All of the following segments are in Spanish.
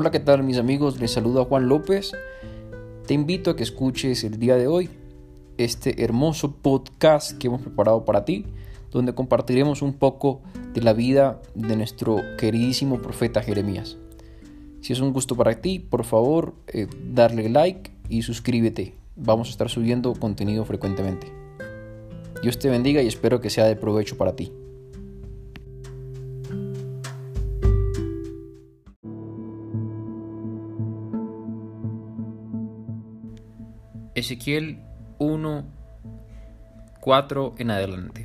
Hola, ¿qué tal mis amigos? Les saluda Juan López. Te invito a que escuches el día de hoy este hermoso podcast que hemos preparado para ti, donde compartiremos un poco de la vida de nuestro queridísimo profeta Jeremías. Si es un gusto para ti, por favor, eh, darle like y suscríbete. Vamos a estar subiendo contenido frecuentemente. Dios te bendiga y espero que sea de provecho para ti. Ezequiel 1, 4 en adelante.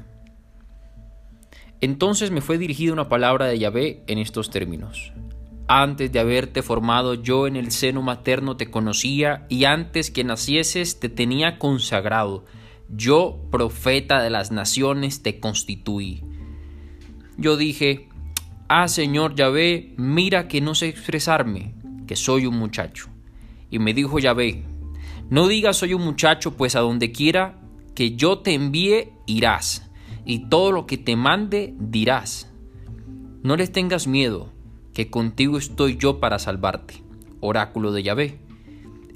Entonces me fue dirigida una palabra de Yahvé en estos términos. Antes de haberte formado yo en el seno materno te conocía y antes que nacieses te tenía consagrado. Yo, profeta de las naciones, te constituí. Yo dije, Ah Señor Yahvé, mira que no sé expresarme, que soy un muchacho. Y me dijo Yahvé, no digas soy un muchacho, pues a donde quiera que yo te envíe irás, y todo lo que te mande dirás. No les tengas miedo, que contigo estoy yo para salvarte. Oráculo de Yahvé.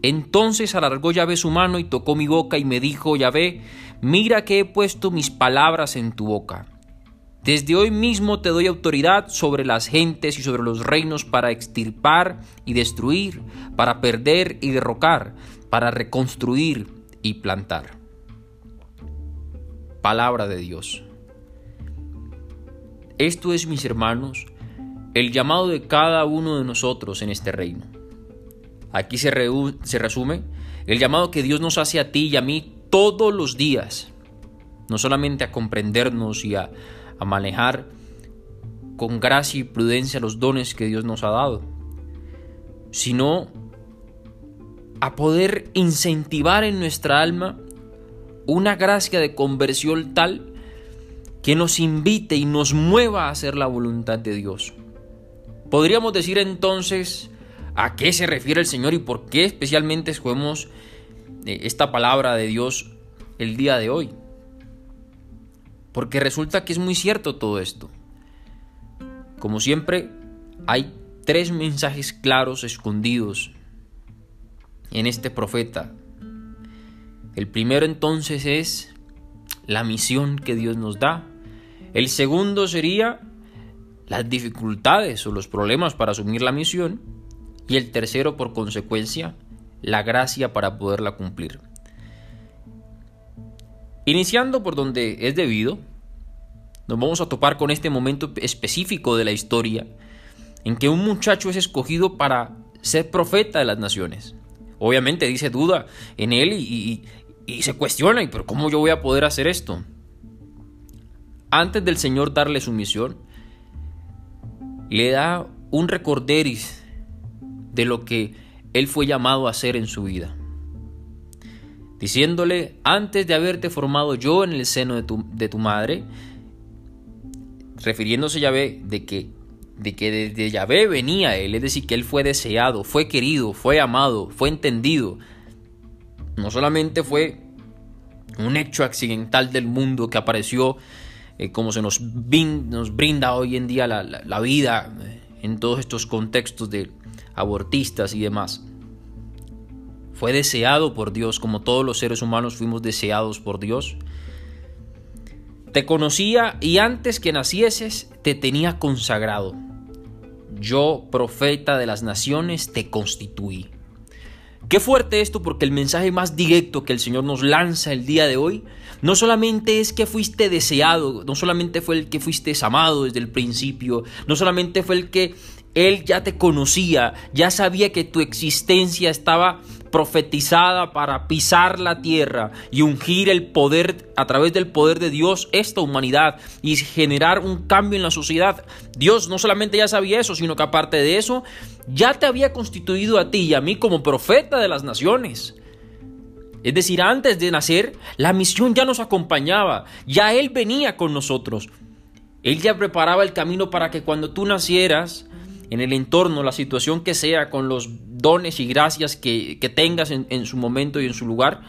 Entonces alargó Yahvé su mano y tocó mi boca y me dijo, Yahvé, mira que he puesto mis palabras en tu boca. Desde hoy mismo te doy autoridad sobre las gentes y sobre los reinos para extirpar y destruir, para perder y derrocar, para reconstruir y plantar. Palabra de Dios. Esto es, mis hermanos, el llamado de cada uno de nosotros en este reino. Aquí se, se, resume el llamado que Dios nos hace a ti y a mí todos los días, no solamente a comprendernos y a, a manejar con gracia y prudencia los dones que Dios nos ha dado, sino a poder incentivar en nuestra alma una gracia de conversión tal que nos invite y nos mueva a hacer la voluntad de Dios. Podríamos decir entonces a qué se refiere el Señor y por qué especialmente escogemos eh, esta palabra de Dios el día de hoy. Porque resulta que es muy cierto todo esto. Como siempre, hay tres mensajes claros escondidos en este profeta. El primero entonces es la misión que Dios nos da. El segundo sería las dificultades o los problemas para asumir la misión. Y el tercero, por consecuencia, la gracia para poderla cumplir. Iniciando por donde es debido, nos vamos a topar con este momento específico de la historia en que un muchacho es escogido para ser profeta de las naciones. Obviamente dice duda en él y, se cuestiona, ¿y pero cómo yo voy a poder hacer esto? Antes del Señor darle su misión, le da un recorderis de lo que él fue llamado a hacer en su vida. Diciéndole, antes de haberte formado yo en el seno de tu, de tu madre, refiriéndose ya ve de que de que desde Yahvé venía él, es decir, que él fue deseado, fue querido, fue amado, fue entendido. No solamente fue un hecho accidental del mundo que apareció eh, como se nos, brinda hoy en día la, la vida eh, en todos estos contextos de abortistas y demás. Fue deseado por Dios, como todos los seres humanos fuimos deseados por Dios. Te conocía y antes que nacieses te tenía consagrado yo, profeta de las naciones, te constituí. Qué fuerte esto porque el mensaje más directo que el Señor nos lanza el día de hoy no solamente es que fuiste deseado, no solamente fue el que fuiste amado desde el principio, no solamente fue el que Él ya te conocía, ya sabía que tu existencia estaba profetizada para pisar la tierra y ungir el poder a través del poder de Dios esta humanidad y generar un cambio en la sociedad. Dios no solamente ya sabía eso, sino que aparte de eso, ya te había constituido a ti y a mí como profeta de las naciones. Es decir, antes de nacer, la misión ya nos acompañaba, ya Él venía con nosotros. Él ya preparaba el camino para que cuando tú nacieras, en el entorno, la situación que sea, con los dones y gracias que, tengas en, en su momento y en su lugar,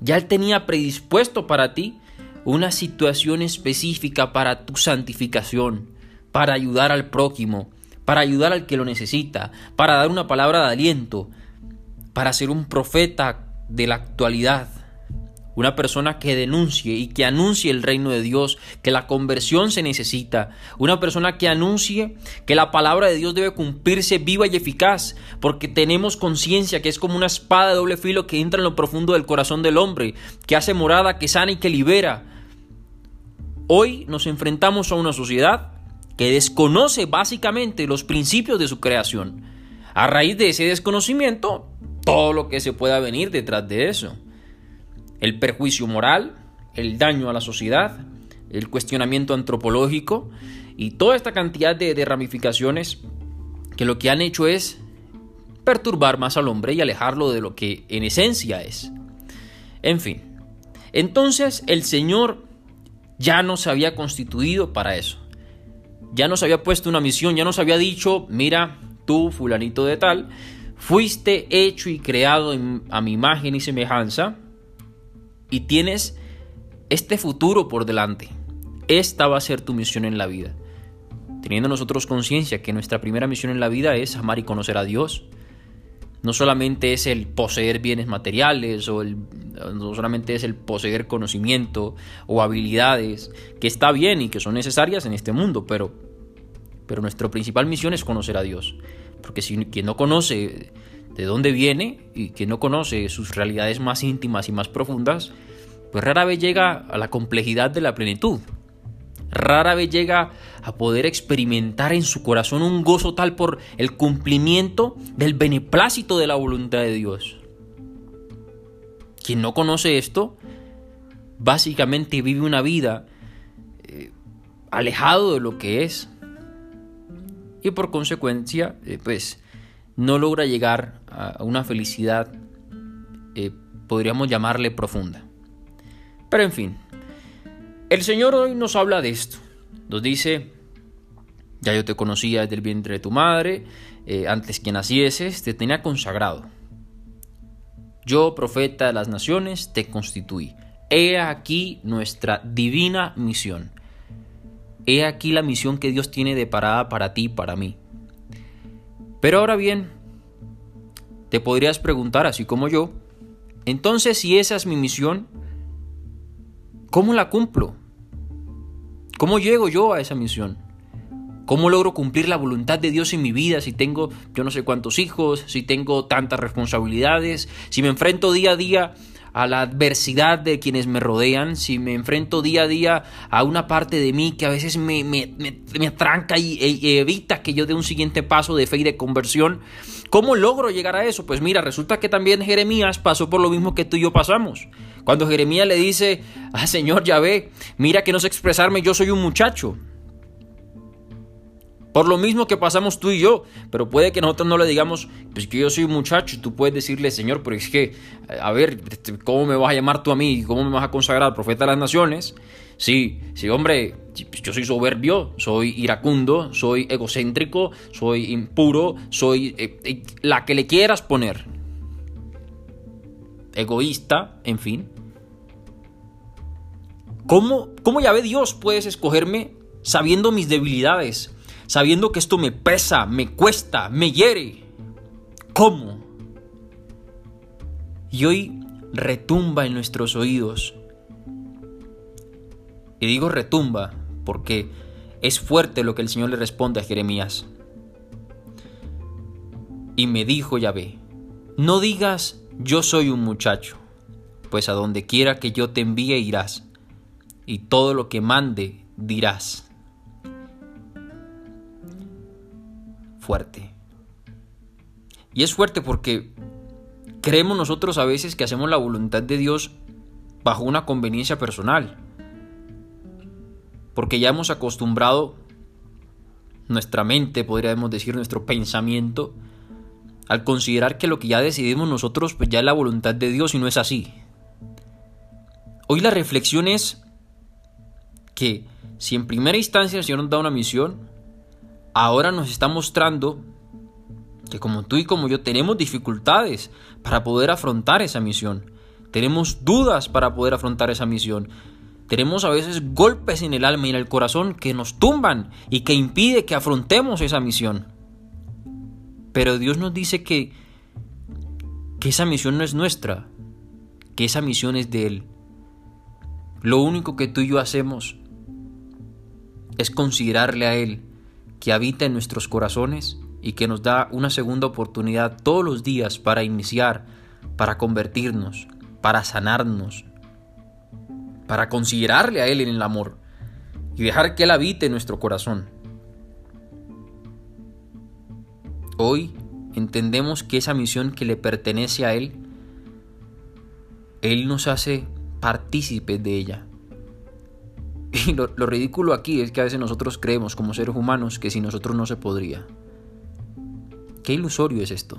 ya Él tenía predispuesto para ti una situación específica para tu santificación, para ayudar al prójimo, para ayudar al que lo necesita, para dar una palabra de aliento, para ser un profeta de la actualidad. Una persona que denuncie y que anuncie el reino de Dios, que la conversión se necesita. Una persona que anuncie que la palabra de Dios debe cumplirse viva y eficaz, porque tenemos conciencia que es como una espada de doble filo que entra en lo profundo del corazón del hombre, que hace morada, que sana y que libera. Hoy nos enfrentamos a una sociedad que desconoce básicamente los principios de su creación. A raíz de ese desconocimiento, todo lo que se pueda venir detrás de eso el perjuicio moral, el daño a la sociedad, el cuestionamiento antropológico y toda esta cantidad de, ramificaciones que lo que han hecho es perturbar más al hombre y alejarlo de lo que en esencia es. En fin, entonces el Señor ya nos había constituido para eso. Ya nos había puesto una misión, ya nos había dicho, mira, tú, fulanito de tal, fuiste hecho y creado a mi imagen y semejanza, y tienes este futuro por delante. Esta va a ser tu misión en la vida. Teniendo nosotros conciencia que nuestra primera misión en la vida es amar y conocer a Dios. No solamente es el poseer bienes materiales o no solamente es el poseer conocimiento o habilidades, que está bien y que son necesarias en este mundo, pero, pero nuestra principal misión es conocer a Dios. Porque si quien no conoce de dónde viene y que no conoce sus realidades más íntimas y más profundas, pues rara vez llega a la complejidad de la plenitud. Rara vez llega a poder experimentar en su corazón un gozo tal por el cumplimiento del beneplácito de la voluntad de Dios. Quien no conoce esto, básicamente vive una vida eh, alejado de lo que es. Y por consecuencia, eh, pues no logra llegar a una felicidad, eh, podríamos llamarle profunda. Pero en fin, el Señor hoy nos habla de esto. Nos dice, ya yo te conocía desde el vientre de tu madre, eh, antes que nacieses, te tenía consagrado. Yo, profeta de las naciones, te constituí. He aquí nuestra divina misión. He aquí la misión que Dios tiene de parada para ti y para mí. Pero ahora bien, te podrías preguntar, así como yo, entonces si esa es mi misión, ¿cómo la cumplo? ¿Cómo llego yo a esa misión? ¿Cómo logro cumplir la voluntad de Dios en mi vida si tengo yo no sé cuántos hijos, si tengo tantas responsabilidades, si me enfrento día a día a la adversidad de quienes me rodean, si me enfrento día a día a una parte de mí que a veces me, me, me, atranca y, e, evita que yo dé un siguiente paso de fe y de conversión, ¿cómo logro llegar a eso? Pues mira, resulta que también Jeremías pasó por lo mismo que tú y yo pasamos. Cuando Jeremías le dice, ah Señor ve, mira que no sé expresarme, yo soy un muchacho. Por lo mismo que pasamos tú y yo, pero puede que nosotros no le digamos, pues que yo soy un muchacho, y tú puedes decirle, Señor, pero es que, a ver, este, ¿cómo me vas a llamar tú a mí? ¿Cómo me vas a consagrar profeta de las naciones? Sí, sí, hombre, pues yo soy soberbio, soy iracundo, soy egocéntrico, soy impuro, soy eh, eh, la que le quieras poner. Egoísta, en fin. ¿Cómo, cómo ya ve Dios puedes escogerme sabiendo mis debilidades? Sabiendo que esto me pesa, me cuesta, me hiere. ¿Cómo? Y hoy retumba en nuestros oídos. Y digo retumba porque es fuerte lo que el Señor le responde a Jeremías. Y me dijo Yahvé, no digas yo soy un muchacho, pues a donde quiera que yo te envíe irás, y todo lo que mande dirás. Fuerte. Y es fuerte porque creemos nosotros a veces que hacemos la voluntad de Dios bajo una conveniencia personal. Porque ya hemos acostumbrado nuestra mente, podríamos decir nuestro pensamiento, al considerar que lo que ya decidimos nosotros pues ya es la voluntad de Dios y no es así. Hoy la reflexión es que si en primera instancia el Señor nos da una misión, ahora nos está mostrando que como tú y como yo tenemos dificultades para poder afrontar esa misión. Tenemos dudas para poder afrontar esa misión. Tenemos a veces golpes en el alma y en el corazón que nos tumban y que impide que afrontemos esa misión. Pero Dios nos dice que, que esa misión no es nuestra, que esa misión es de Él. Lo único que tú y yo hacemos es considerarle a Él que habita en nuestros corazones y que nos da una segunda oportunidad todos los días para iniciar, para convertirnos, para sanarnos, para considerarle a Él en el amor y dejar que Él habite en nuestro corazón. Hoy entendemos que esa misión que le pertenece a Él, Él nos hace partícipes de ella. Y lo, lo, ridículo aquí es que a veces nosotros creemos como seres humanos que sin nosotros no se podría. Qué ilusorio es esto.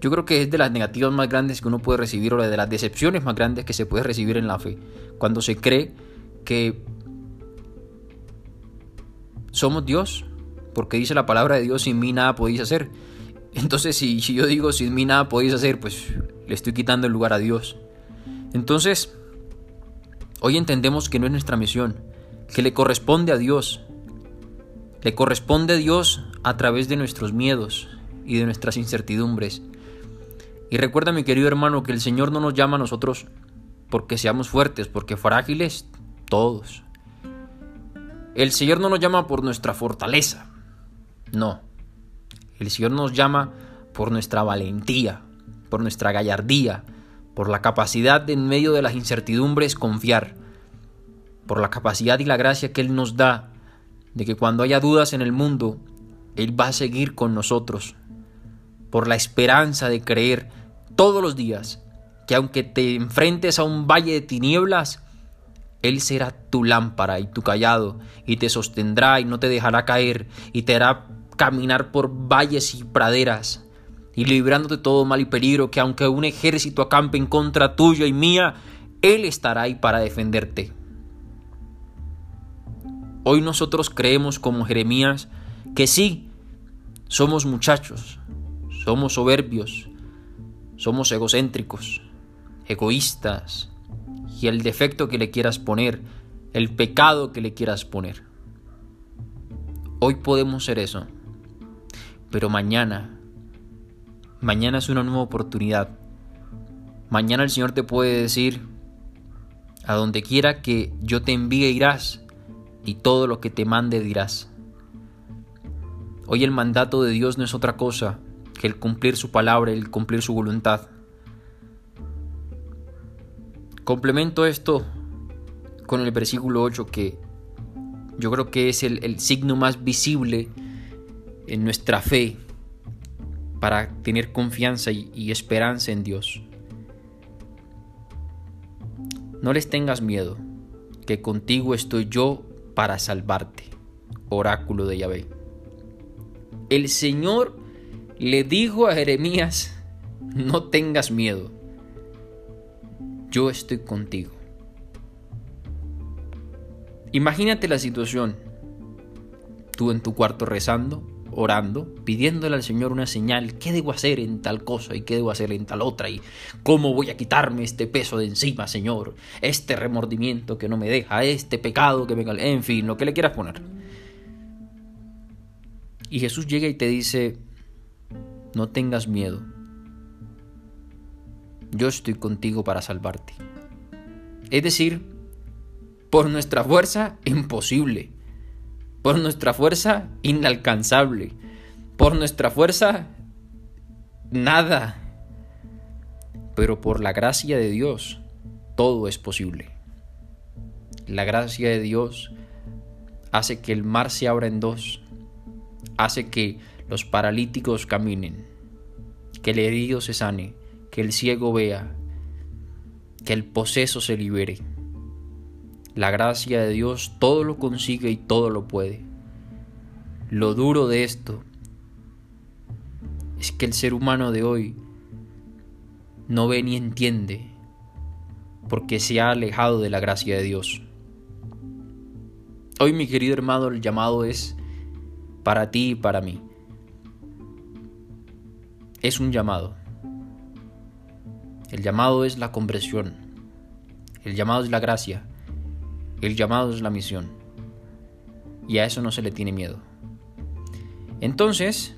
Yo creo que es de las negativas más grandes que uno puede recibir o de las decepciones más grandes que se puede recibir en la fe. Cuando se cree que somos Dios, porque dice la palabra de Dios, sin mí nada podéis hacer. Entonces si, si yo digo sin mí nada podéis hacer, pues le estoy quitando el lugar a Dios. Entonces, hoy entendemos que no es nuestra misión, que le corresponde a Dios. Le corresponde a Dios a través de nuestros miedos y de nuestras incertidumbres. Y recuerda, mi querido hermano, que el Señor no nos llama a nosotros porque seamos fuertes, porque frágiles todos. El Señor no nos llama por nuestra fortaleza. No. El Señor nos llama por nuestra valentía, por nuestra gallardía, por la capacidad de en medio de las incertidumbres confiar, por la capacidad y la gracia que Él nos da de que cuando haya dudas en el mundo, Él va a seguir con nosotros, por la esperanza de creer todos los días que aunque te enfrentes a un valle de tinieblas, Él será tu lámpara y tu callado, y te sostendrá y no te dejará caer, y te hará caminar por valles y praderas, y librándote de todo mal y peligro, que aunque un ejército acampe en contra tuya y mía, Él estará ahí para defenderte. Hoy nosotros creemos como Jeremías que sí, somos muchachos, somos soberbios, somos egocéntricos, egoístas, y el defecto que le quieras poner, el pecado que le quieras poner. Hoy podemos ser eso, pero mañana, mañana es una nueva oportunidad. Mañana el Señor te puede decir, a donde quiera que yo te envíe irás, y todo lo que te mande dirás. Hoy el mandato de Dios no es otra cosa que el cumplir su palabra, el cumplir su voluntad. Complemento esto con el versículo 8 que yo creo que es el, signo más visible en nuestra fe para tener confianza y, esperanza en Dios. No les tengas miedo, que contigo estoy yo para salvarte. Oráculo de Yahvé. El Señor le dijo a Jeremías, no tengas miedo, yo estoy contigo. Imagínate la situación, tú en tu cuarto rezando, orando, pidiéndole al Señor una señal, ¿qué debo hacer en tal cosa y qué debo hacer en tal otra? ¿Y cómo voy a quitarme este peso de encima, Señor? Este remordimiento que no me deja, este pecado que me... En fin, lo que le quieras poner. Y Jesús llega y te dice, no tengas miedo. Yo estoy contigo para salvarte. Es decir, por nuestra fuerza, imposible. Por nuestra fuerza, inalcanzable. Por nuestra fuerza, nada. Pero por la gracia de Dios, todo es posible. La gracia de Dios hace que el mar se abra en dos, hace que los paralíticos caminen, que el herido se sane, que el ciego vea, que el poseso se libere. La gracia de Dios todo lo consigue y todo lo puede. Lo duro de esto es que el ser humano de hoy no ve ni entiende porque se ha alejado de la gracia de Dios. Hoy mi querido hermano el llamado es para ti y para mí es un llamado. El llamado es la conversión. El llamado es la gracia. El llamado es la misión. Y a eso no se le tiene miedo. Entonces,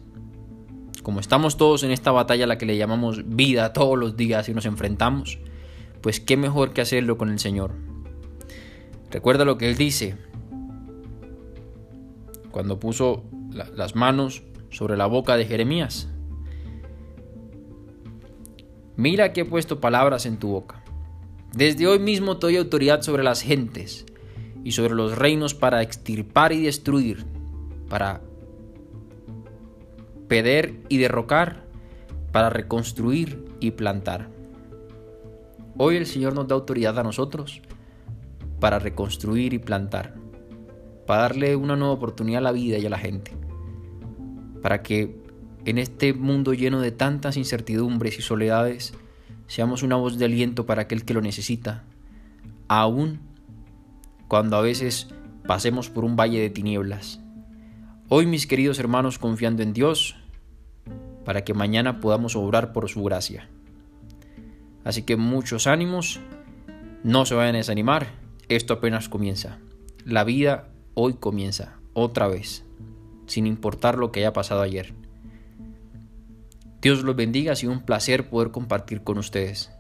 como estamos todos en esta batalla a la que le llamamos vida todos los días y nos enfrentamos, pues qué mejor que hacerlo con el Señor. Recuerda lo que Él dice cuando puso las manos sobre la boca de Jeremías. Mira que he puesto palabras en tu boca. Desde hoy mismo te doy autoridad sobre las gentes y sobre los reinos para extirpar y destruir, para peder y derrocar, para reconstruir y plantar. Hoy el Señor nos da autoridad a nosotros para reconstruir y plantar, para darle una nueva oportunidad a la vida y a la gente, para que en este mundo lleno de tantas incertidumbres y soledades, seamos una voz de aliento para aquel que lo necesita, aún cuando a veces pasemos por un valle de tinieblas. Hoy, mis queridos hermanos, confiando en Dios, para que mañana podamos obrar por su gracia. Así que muchos ánimos, no se vayan a desanimar, esto apenas comienza. La vida hoy comienza, otra vez, sin importar lo que haya pasado ayer. Dios los bendiga, ha sido un placer poder compartir con ustedes.